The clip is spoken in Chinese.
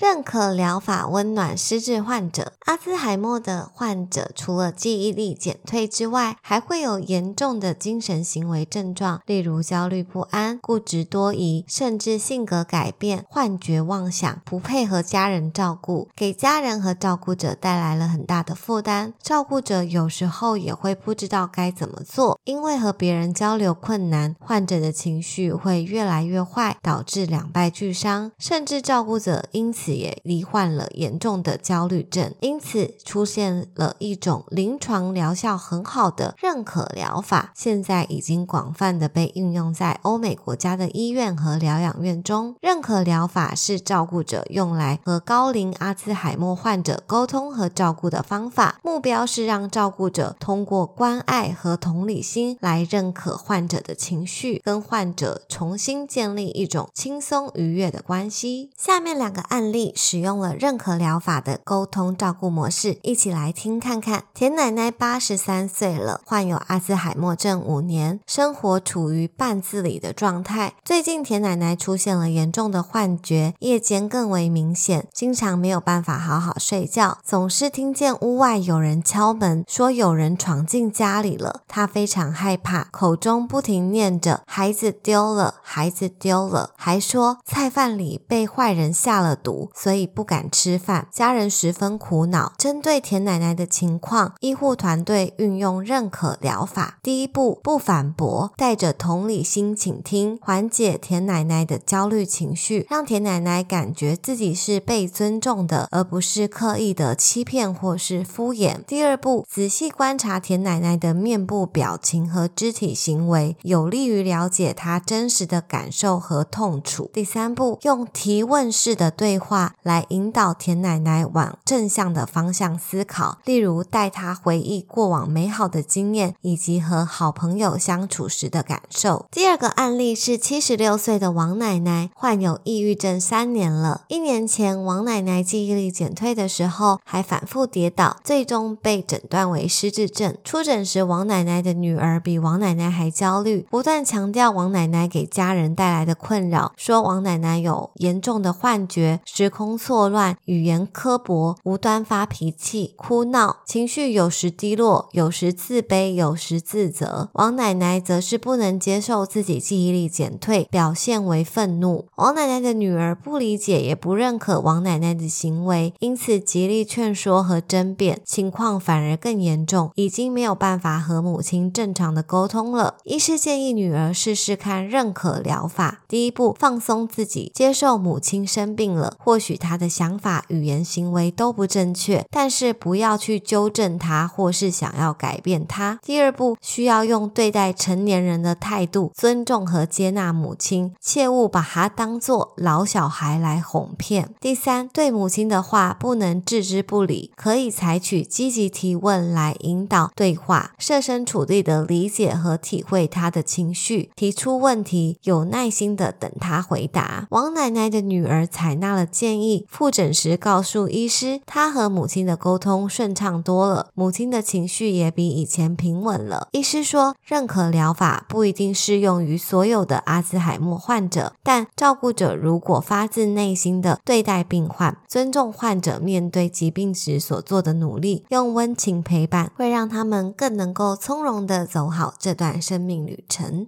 认可疗法温暖失智患者。阿兹海默的患者除了记忆力减退之外，还会有严重的精神行为症状，例如焦虑不安、固执多疑，甚至性格改变、幻觉妄想、不配合家人照顾，给家人和照顾者带来了很大的负担。照顾者有时候也会不知道该怎么做，因为和别人交流困难，患者的情绪会越来越坏，导致两败俱伤，甚至照顾者因此。也罹患了严重的焦虑症，因此出现了一种临床疗效很好的认可疗法，现在已经广泛的被应用在欧美国家的医院和疗养院中。认可疗法是照顾者用来和高龄阿兹海默患者沟通和照顾的方法，目标是让照顾者通过关爱和同理心来认可患者的情绪，跟患者重新建立一种轻松愉悦的关系。下面两个案例。使用了认可疗法的沟通照顾模式，一起来听看看。田奶奶八十三岁了，患有阿兹海默症五年，生活处于半自理的状态。最近田奶奶出现了严重的幻觉，夜间更为明显，经常没有办法好好睡觉，总是听见屋外有人敲门，说有人闯进家里了。她非常害怕，口中不停念着“孩子丢了，孩子丢了”，还说菜饭里被坏人下了毒。所以不敢吃饭，家人十分苦恼。针对田奶奶的情况，医护团队运用认可疗法。第一步，不反驳，带着同理心倾听，缓解田奶奶的焦虑情绪，让田奶奶感觉自己是被尊重的，而不是刻意的欺骗或是敷衍。第二步，仔细观察田奶奶的面部表情和肢体行为，有利于了解她真实的感受和痛楚。第三步，用提问式的对话。话来引导田奶奶往正向的方向思考，例如带她回忆过往美好的经验，以及和好朋友相处时的感受。第二个案例是七十六岁的王奶奶，患有抑郁症三年了。一年前，王奶奶记忆力减退的时候，还反复跌倒，最终被诊断为失智症。出诊时，王奶奶的女儿比王奶奶还焦虑，不断强调王奶奶给家人带来的困扰，说王奶奶有严重的幻觉。时空错乱，语言刻薄，无端发脾气，哭闹，情绪有时低落，有时自卑，有时自责。王奶奶则是不能接受自己记忆力减退，表现为愤怒。王奶奶的女儿不理解，也不认可王奶奶的行为，因此极力劝说和争辩，情况反而更严重，已经没有办法和母亲正常的沟通了。医师建议女儿试试看认可疗法，第一步，放松自己，接受母亲生病了。或许他的想法、语言、行为都不正确，但是不要去纠正他，或是想要改变他。第二步，需要用对待成年人的态度，尊重和接纳母亲，切勿把他当做老小孩来哄骗。第三，对母亲的话不能置之不理，可以采取积极提问来引导对话，设身处地的理解和体会他的情绪，提出问题，有耐心的等他回答。王奶奶的女儿采纳了。建议复诊时告诉医师，他和母亲的沟通顺畅多了，母亲的情绪也比以前平稳了。医师说，认可疗法不一定适用于所有的阿兹海默患者，但照顾者如果发自内心的对待病患，尊重患者面对疾病时所做的努力，用温情陪伴，会让他们更能够从容的走好这段生命旅程。